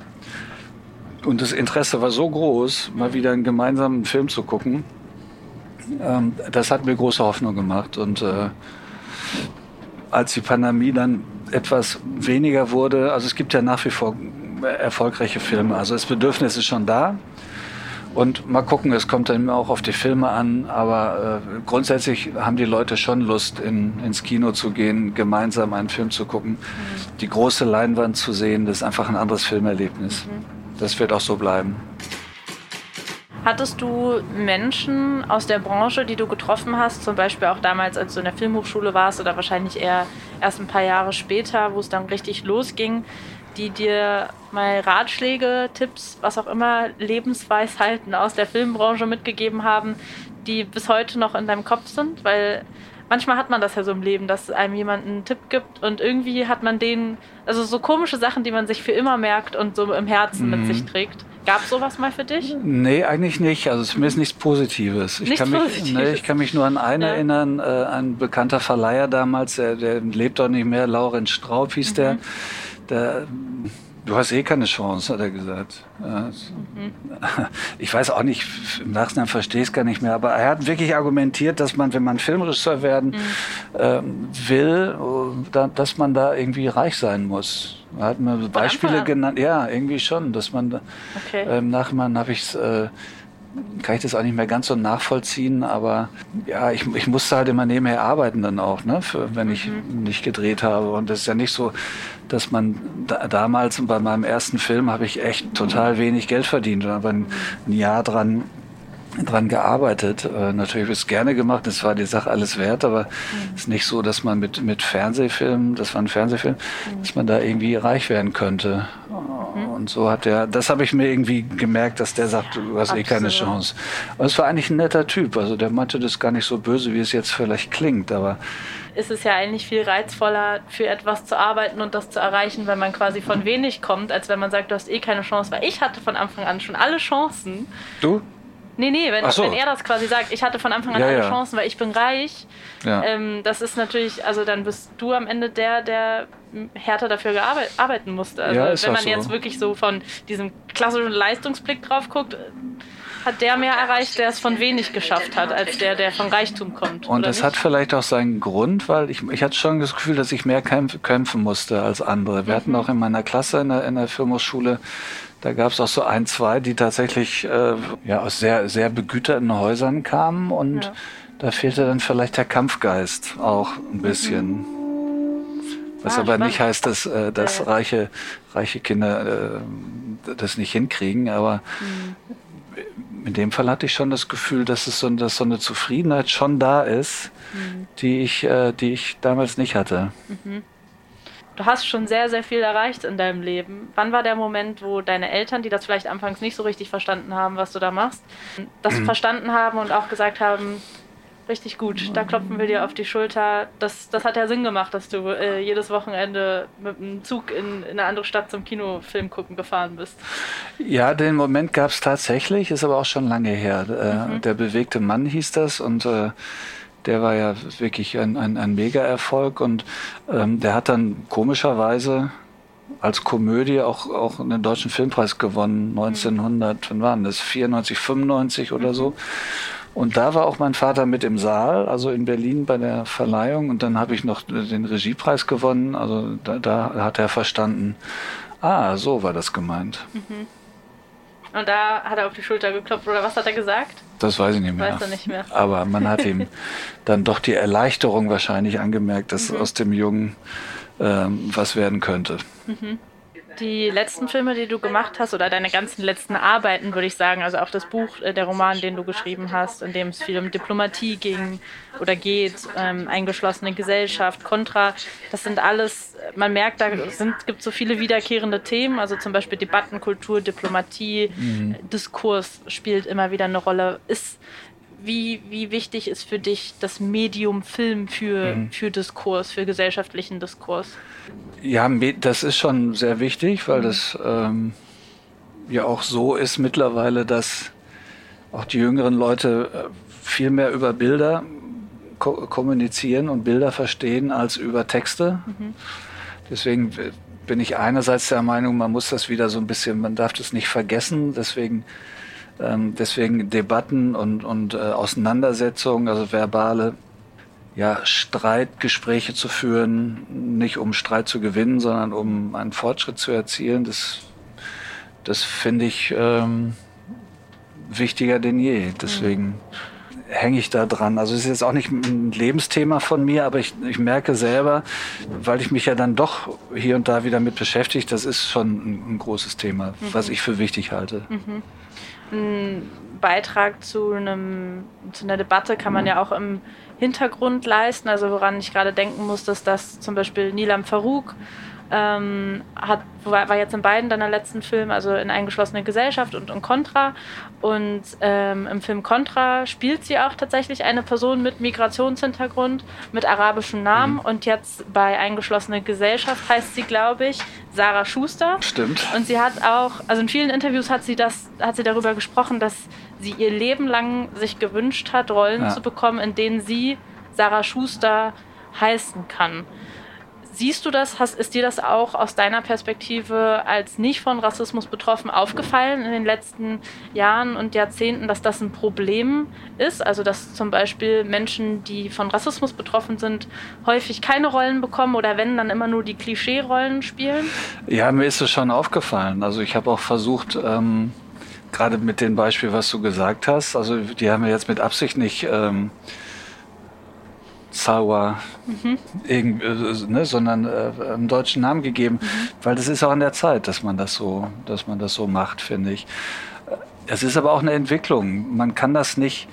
Und das Interesse war so groß, mal wieder einen gemeinsamen Film zu gucken. Ähm, das hat mir große Hoffnung gemacht. Und äh, als die Pandemie dann etwas weniger wurde, also es gibt ja nach wie vor erfolgreiche Filme, also das Bedürfnis ist schon da. Und mal gucken, es kommt dann auch auf die Filme an, aber äh, grundsätzlich haben die Leute schon Lust, in, ins Kino zu gehen, gemeinsam einen Film zu gucken, mhm. die große Leinwand zu sehen, das ist einfach ein anderes Filmerlebnis. Mhm. Das wird auch so bleiben. Hattest du Menschen aus der Branche, die du getroffen hast, zum Beispiel auch damals, als du in der Filmhochschule warst oder wahrscheinlich eher erst ein paar Jahre später, wo es dann richtig losging, die dir mal Ratschläge, Tipps, was auch immer, Lebensweisheiten aus der Filmbranche mitgegeben haben, die bis heute noch in deinem Kopf sind? Weil manchmal hat man das ja so im Leben, dass einem jemand einen Tipp gibt und irgendwie hat man den, also so komische Sachen, die man sich für immer merkt und so im Herzen mhm. mit sich trägt. Gab es sowas mal für dich? Nee, eigentlich nicht. Also zumindest nichts Positives. Ich, nichts kann, mich, Positives. Nee, ich kann mich nur an einen ja. erinnern, äh, ein bekannter Verleiher damals, der, der lebt doch nicht mehr, Laurenz Straub hieß mhm. der der, du hast eh keine Chance, hat er gesagt. Mhm. Ich weiß auch nicht, im Nachhinein verstehe ich es gar nicht mehr, aber er hat wirklich argumentiert, dass man, wenn man Filmregisseur werden mhm. ähm, will, dass man da irgendwie reich sein muss. Er hat mir Beispiele genannt, ja, irgendwie schon, dass man, okay. ähm, nachher habe ich es äh, kann ich das auch nicht mehr ganz so nachvollziehen, aber ja, ich, ich musste halt immer nebenher arbeiten dann auch, ne, für, wenn ich mhm. nicht gedreht habe. Und das ist ja nicht so, dass man da, damals bei meinem ersten Film habe ich echt total wenig Geld verdient und habe ein, ein Jahr dran dran gearbeitet. Äh, natürlich habe ich es gerne gemacht, das war die Sache alles wert, aber mhm. es ist nicht so, dass man mit, mit Fernsehfilmen, das war ein Fernsehfilm, mhm. dass man da irgendwie reich werden könnte. Mhm. Und so hat er, das habe ich mir irgendwie gemerkt, dass der sagt, du hast Absolut. eh keine Chance. Aber es war eigentlich ein netter Typ, also der meinte das gar nicht so böse, wie es jetzt vielleicht klingt, aber ist es ja eigentlich viel reizvoller, für etwas zu arbeiten und das zu erreichen, wenn man quasi von wenig kommt, als wenn man sagt, du hast eh keine Chance. Weil ich hatte von Anfang an schon alle Chancen. Du? Nee, nee, wenn, so. wenn er das quasi sagt, ich hatte von Anfang an ja, alle ja. Chancen, weil ich bin reich, ja. ähm, das ist natürlich, also dann bist du am Ende der, der härter dafür arbeiten musste. Also wenn man so. jetzt wirklich so von diesem klassischen Leistungsblick drauf guckt, hat der mehr erreicht, der es von wenig geschafft hat, als der, der von Reichtum kommt. Und das hat vielleicht auch seinen Grund, weil ich, ich hatte schon das Gefühl, dass ich mehr kämpfen musste als andere. Wir mhm. hatten auch in meiner Klasse in der, in der Firmusschule da gab es auch so ein, zwei, die tatsächlich äh, ja, aus sehr, sehr begüterten Häusern kamen und ja. da fehlte dann vielleicht der Kampfgeist auch ein bisschen. Was ah, aber spannend. nicht heißt, dass, äh, dass ja, reiche, reiche Kinder äh, das nicht hinkriegen, aber mhm. in dem Fall hatte ich schon das Gefühl, dass es so, dass so eine Zufriedenheit schon da ist, mhm. die, ich, äh, die ich damals nicht hatte. Mhm du hast schon sehr, sehr viel erreicht in deinem Leben. Wann war der Moment, wo deine Eltern, die das vielleicht anfangs nicht so richtig verstanden haben, was du da machst, das mhm. verstanden haben und auch gesagt haben, richtig gut, da klopfen wir dir auf die Schulter. Das, das hat ja Sinn gemacht, dass du äh, jedes Wochenende mit einem Zug in, in eine andere Stadt zum Kinofilm gucken gefahren bist. Ja, den Moment gab es tatsächlich, ist aber auch schon lange her. Äh, mhm. Der bewegte Mann hieß das und äh, der war ja wirklich ein, ein, ein Mega-Erfolg und ähm, der hat dann komischerweise als Komödie auch, auch einen deutschen Filmpreis gewonnen, 1900, wann waren das, 94, 95 oder so. Und da war auch mein Vater mit im Saal, also in Berlin bei der Verleihung. Und dann habe ich noch den Regiepreis gewonnen. Also da, da, hat er verstanden, ah, so war das gemeint. Mhm. Und da hat er auf die Schulter geklopft oder was hat er gesagt? Das weiß ich nicht mehr. Weiß er nicht mehr. Aber man hat ihm [laughs] dann doch die Erleichterung wahrscheinlich angemerkt, dass mhm. aus dem Jungen ähm, was werden könnte. Mhm die letzten Filme, die du gemacht hast, oder deine ganzen letzten Arbeiten, würde ich sagen, also auch das Buch, äh, der Roman, den du geschrieben hast, in dem es viel um Diplomatie ging oder geht, ähm, eingeschlossene Gesellschaft, Contra, das sind alles, man merkt, da sind, gibt so viele wiederkehrende Themen, also zum Beispiel Debattenkultur, Diplomatie, mhm. Diskurs spielt immer wieder eine Rolle. Ist wie, wie wichtig ist für dich das Medium Film für, mhm. für Diskurs, für gesellschaftlichen Diskurs? Ja, das ist schon sehr wichtig, weil mhm. das ähm, ja auch so ist mittlerweile, dass auch die jüngeren Leute äh, viel mehr über Bilder ko kommunizieren und Bilder verstehen als über Texte. Mhm. Deswegen bin ich einerseits der Meinung, man muss das wieder so ein bisschen, man darf das nicht vergessen. Deswegen ähm, deswegen Debatten und, und äh, Auseinandersetzungen, also verbale ja, Streitgespräche zu führen, nicht um Streit zu gewinnen, sondern um einen Fortschritt zu erzielen, das, das finde ich, ähm, wichtiger denn je. Deswegen hänge ich da dran. Also es ist jetzt auch nicht ein Lebensthema von mir, aber ich, ich merke selber, weil ich mich ja dann doch hier und da wieder mit beschäftige, das ist schon ein, ein großes Thema, mhm. was ich für wichtig halte. Mhm. Ein Beitrag zu, einem, zu einer Debatte kann man ja auch im Hintergrund leisten. Also woran ich gerade denken muss, dass das zum Beispiel Nilam Farouk ähm, hat, war jetzt in beiden deiner letzten Filmen, also in Eingeschlossene Gesellschaft und in Contra. Und ähm, im Film Contra spielt sie auch tatsächlich eine Person mit Migrationshintergrund, mit arabischem Namen. Mhm. Und jetzt bei Eingeschlossene Gesellschaft heißt sie, glaube ich, Sarah Schuster. Stimmt. Und sie hat auch, also in vielen Interviews hat sie das, hat sie darüber gesprochen, dass sie ihr Leben lang sich gewünscht hat, Rollen ja. zu bekommen, in denen sie Sarah Schuster heißen kann. Siehst du das? Hast, ist dir das auch aus deiner Perspektive als nicht von Rassismus betroffen aufgefallen in den letzten Jahren und Jahrzehnten, dass das ein Problem ist? Also, dass zum Beispiel Menschen, die von Rassismus betroffen sind, häufig keine Rollen bekommen oder wenn, dann immer nur die Klischee-Rollen spielen? Ja, mir ist es schon aufgefallen. Also, ich habe auch versucht, ähm, gerade mit dem Beispiel, was du gesagt hast, also, die haben wir jetzt mit Absicht nicht. Ähm, Zawa, mhm. äh, ne, sondern äh, einen deutschen Namen gegeben, mhm. weil das ist auch an der Zeit, dass man das so, dass man das so macht, finde ich. Es ist aber auch eine Entwicklung. Man kann das nicht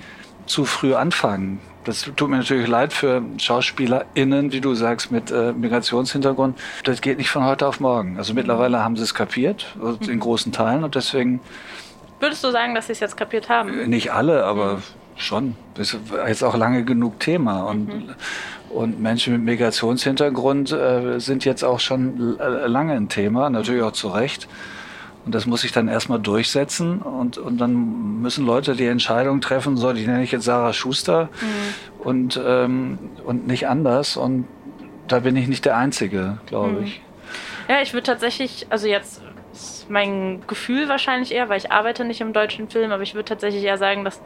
zu früh anfangen. Das tut mir natürlich leid für SchauspielerInnen, wie du sagst, mit äh, Migrationshintergrund. Das geht nicht von heute auf morgen. Also mittlerweile haben sie es kapiert, in mhm. großen Teilen und deswegen. Würdest du sagen, dass sie es jetzt kapiert haben? Nicht alle, aber mhm. Schon. Das ist jetzt auch lange genug Thema. Und, mhm. und Menschen mit Migrationshintergrund äh, sind jetzt auch schon äh, lange ein Thema, natürlich auch zu Recht. Und das muss sich dann erstmal durchsetzen und, und dann müssen Leute die Entscheidung treffen, soll ich nenne ich jetzt Sarah Schuster mhm. und, ähm, und nicht anders. Und da bin ich nicht der Einzige, glaube mhm. ich. Ja, ich würde tatsächlich, also jetzt ist mein Gefühl wahrscheinlich eher, weil ich arbeite nicht im deutschen Film, aber ich würde tatsächlich eher sagen, dass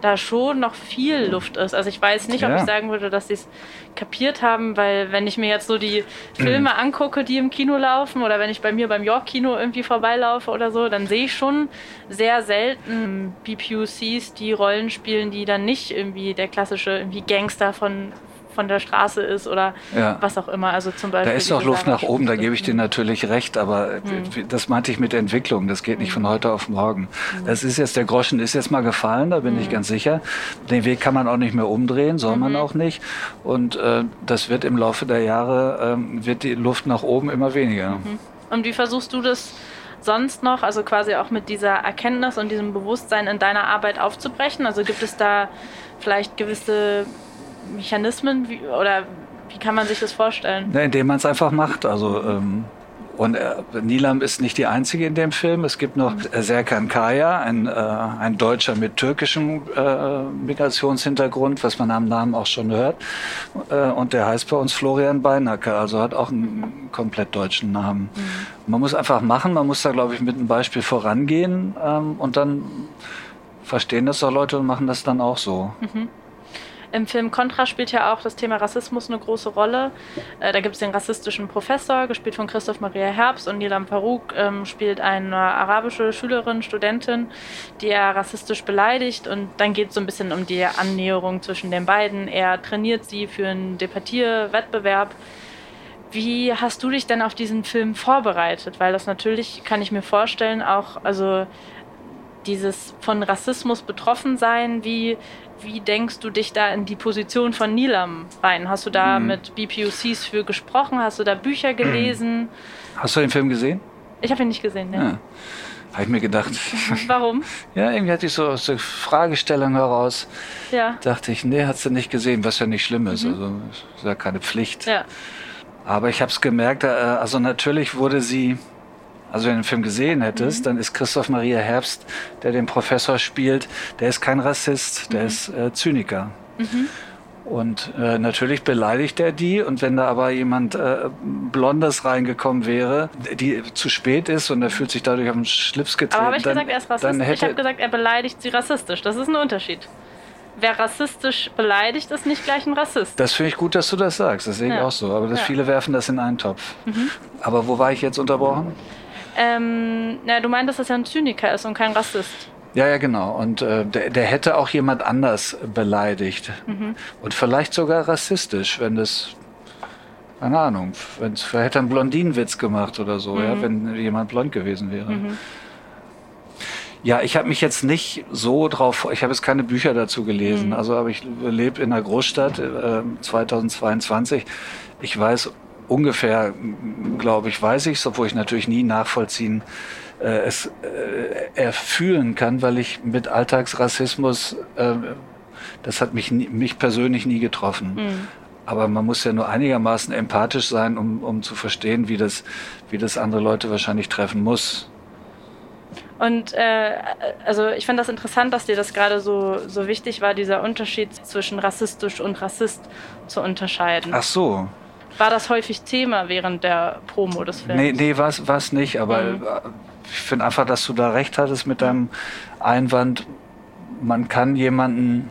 da schon noch viel Luft ist. Also ich weiß nicht, ob ja. ich sagen würde, dass sie es kapiert haben, weil wenn ich mir jetzt so die [clears throat] Filme mhm. angucke, die im Kino laufen oder wenn ich bei mir beim York-Kino irgendwie vorbeilaufe oder so, dann sehe ich schon sehr selten BPUCs, die Rollen spielen, die dann nicht irgendwie der klassische irgendwie Gangster von von der Straße ist oder ja. was auch immer. Also zum Beispiel. Da ist noch Luft nach oben, da gebe ich dir natürlich recht, aber mhm. das meinte ich mit Entwicklung. Das geht nicht von hm. heute auf morgen. Mhm. Das ist jetzt, der Groschen ist jetzt mal gefallen, da bin mhm. ich hm. ganz sicher. Den Weg kann man auch nicht mehr umdrehen, soll man mhm. auch nicht. Und äh, das wird im Laufe der Jahre, äh, wird die Luft nach oben immer weniger. Mhm. Und wie versuchst du das? sonst noch, also quasi auch mit dieser Erkenntnis und diesem Bewusstsein in deiner Arbeit aufzubrechen? Also gibt es da vielleicht gewisse Mechanismen wie, oder wie kann man sich das vorstellen? Ja, indem man es einfach macht. Also ähm, und äh, Nilam ist nicht die einzige in dem Film. Es gibt noch mhm. Serkan Kaya, ein, äh, ein Deutscher mit türkischem äh, Migrationshintergrund, was man am Namen auch schon hört. Äh, und der heißt bei uns Florian Beinacker, also hat auch einen komplett deutschen Namen. Mhm. Man muss einfach machen, man muss da, glaube ich, mit einem Beispiel vorangehen ähm, und dann verstehen das doch Leute und machen das dann auch so. Mhm. Im Film Contra spielt ja auch das Thema Rassismus eine große Rolle. Äh, da gibt es den rassistischen Professor, gespielt von Christoph Maria Herbst, und Nilam Farouk ähm, spielt eine arabische Schülerin, Studentin, die er rassistisch beleidigt. Und dann geht es so ein bisschen um die Annäherung zwischen den beiden. Er trainiert sie für einen Departierwettbewerb. Wie hast du dich denn auf diesen Film vorbereitet? Weil das natürlich, kann ich mir vorstellen, auch, also dieses von Rassismus betroffen sein, wie, wie denkst du dich da in die Position von Nilam rein? Hast du da mhm. mit BPUCs für gesprochen? Hast du da Bücher gelesen? Hast du den Film gesehen? Ich habe ihn nicht gesehen, ne? Ja. Habe ich mir gedacht. [laughs] Warum? ja, irgendwie hatte ich so aus der Fragestellung heraus, ja. dachte ich, nee, hast du nicht gesehen, was ja nicht schlimm ist. Mhm. Also ist ja keine Pflicht. Ja. Aber ich habe es gemerkt, äh, also natürlich wurde sie also wenn du den Film gesehen hättest, mhm. dann ist Christoph Maria Herbst, der den Professor spielt, der ist kein Rassist, der mhm. ist äh, Zyniker. Mhm. Und äh, natürlich beleidigt er die. Und wenn da aber jemand äh, Blondes reingekommen wäre, die zu spät ist und er fühlt sich dadurch auf den Schlips getreten. Aber habe ich dann, gesagt, er ist rassistisch? Ich habe gesagt, er beleidigt sie rassistisch. Das ist ein Unterschied. Wer rassistisch beleidigt, ist nicht gleich ein Rassist. Das finde ich gut, dass du das sagst. Das sehe ich ja. auch so. Aber das, ja. viele werfen das in einen Topf. Mhm. Aber wo war ich jetzt unterbrochen? Ähm, na, du meintest, dass er ein Zyniker ist und kein Rassist. Ja, ja, genau. Und äh, der, der hätte auch jemand anders beleidigt. Mhm. Und vielleicht sogar rassistisch, wenn das, keine Ahnung, wenn vielleicht hätte er einen Blondinenwitz gemacht oder so, mhm. ja, wenn jemand blond gewesen wäre. Mhm. Ja, ich habe mich jetzt nicht so drauf, ich habe jetzt keine Bücher dazu gelesen. Mhm. Also, aber ich lebe in einer Großstadt äh, 2022. Ich weiß ungefähr, glaube ich, weiß ich es, obwohl ich natürlich nie nachvollziehen äh, es äh, erfühlen kann, weil ich mit Alltagsrassismus, äh, das hat mich, mich persönlich nie getroffen. Mhm. Aber man muss ja nur einigermaßen empathisch sein, um, um zu verstehen, wie das, wie das andere Leute wahrscheinlich treffen muss. Und äh, also ich finde das interessant, dass dir das gerade so, so wichtig war, dieser Unterschied zwischen rassistisch und Rassist zu unterscheiden. Ach so. War das häufig Thema während der Promo des Films? Nee, nee war es nicht, aber mhm. ich finde einfach, dass du da recht hattest mit deinem Einwand. Man kann jemanden,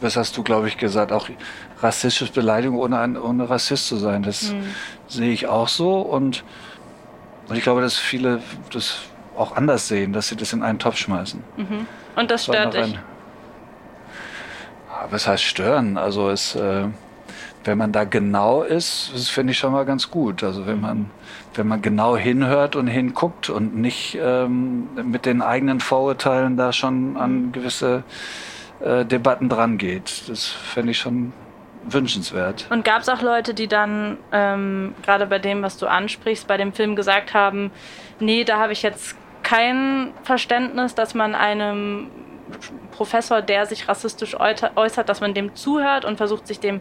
was hast du, glaube ich, gesagt, auch rassistische Beleidigung ohne, ein, ohne Rassist zu sein. Das mhm. sehe ich auch so und, und ich glaube, dass viele das auch anders sehen, dass sie das in einen Topf schmeißen. Mhm. Und das stört dich? was heißt stören? Also es... Äh, wenn man da genau ist, das finde ich schon mal ganz gut. Also wenn man, wenn man genau hinhört und hinguckt und nicht ähm, mit den eigenen Vorurteilen da schon an gewisse äh, Debatten dran geht. Das fände ich schon wünschenswert. Und gab es auch Leute, die dann ähm, gerade bei dem, was du ansprichst, bei dem Film gesagt haben, nee, da habe ich jetzt kein Verständnis, dass man einem Professor, der sich rassistisch äußert, dass man dem zuhört und versucht, sich dem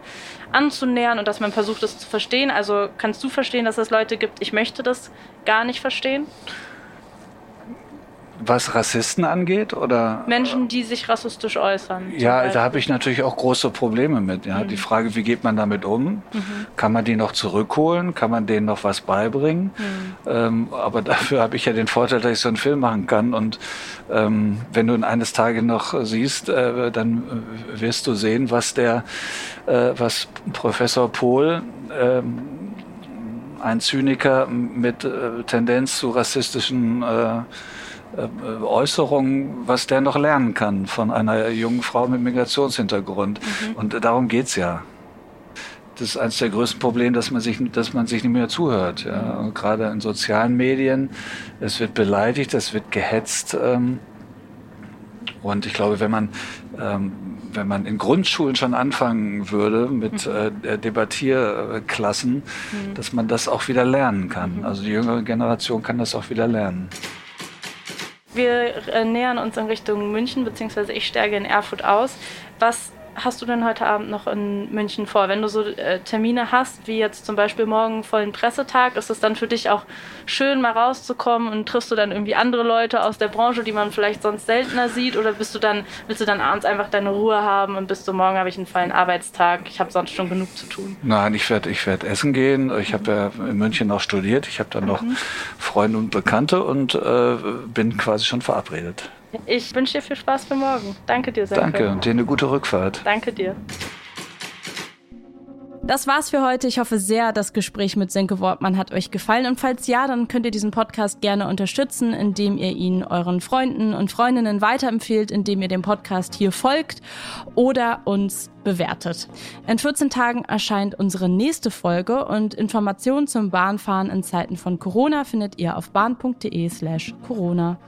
anzunähern und dass man versucht, es zu verstehen. Also kannst du verstehen, dass es Leute gibt, ich möchte das gar nicht verstehen? Was Rassisten angeht oder Menschen, die sich rassistisch äußern. Ja, da habe ich natürlich auch große Probleme mit. Ja, mhm. die Frage, wie geht man damit um? Mhm. Kann man die noch zurückholen? Kann man denen noch was beibringen? Mhm. Ähm, aber [laughs] dafür habe ich ja den Vorteil, dass ich so einen Film machen kann. Und ähm, wenn du ihn eines Tages noch siehst, äh, dann äh, wirst du sehen, was der, äh, was Professor Pohl ähm, ein Zyniker mit äh, Tendenz zu rassistischen äh, äh, Äußerungen, was der noch lernen kann von einer jungen Frau mit Migrationshintergrund. Mhm. Und darum geht's ja. Das ist eines der größten Probleme, dass man sich, dass man sich nicht mehr zuhört. Ja. Mhm. Und gerade in sozialen Medien, es wird beleidigt, es wird gehetzt. Ähm, und ich glaube, wenn man, ähm, wenn man in Grundschulen schon anfangen würde mit mhm. äh, Debattierklassen, mhm. dass man das auch wieder lernen kann. Mhm. Also die jüngere Generation kann das auch wieder lernen. Wir äh, nähern uns in Richtung München, beziehungsweise ich stärke in Erfurt aus. Was hast du denn heute Abend noch in München vor? Wenn du so äh, Termine hast, wie jetzt zum Beispiel morgen vollen Pressetag, ist es dann für dich auch schön, mal rauszukommen und triffst du dann irgendwie andere Leute aus der Branche, die man vielleicht sonst seltener sieht? Oder bist du dann, willst du dann abends einfach deine Ruhe haben und bist du morgen habe ich einen vollen Arbeitstag, ich habe sonst schon genug zu tun? Nein, ich werde ich werd essen gehen. Ich habe ja in München auch studiert. Ich habe dann noch mhm. Freunde und Bekannte und äh, bin quasi schon verabredet. Ich wünsche dir viel Spaß für morgen. Danke dir, Senke. Danke und dir eine gute Rückfahrt. Danke dir. Das war's für heute. Ich hoffe sehr, das Gespräch mit Senke Wortmann hat euch gefallen. Und falls ja, dann könnt ihr diesen Podcast gerne unterstützen, indem ihr ihn euren Freunden und Freundinnen weiterempfehlt, indem ihr dem Podcast hier folgt oder uns bewertet. In 14 Tagen erscheint unsere nächste Folge und Informationen zum Bahnfahren in Zeiten von Corona findet ihr auf bahn.de slash Corona.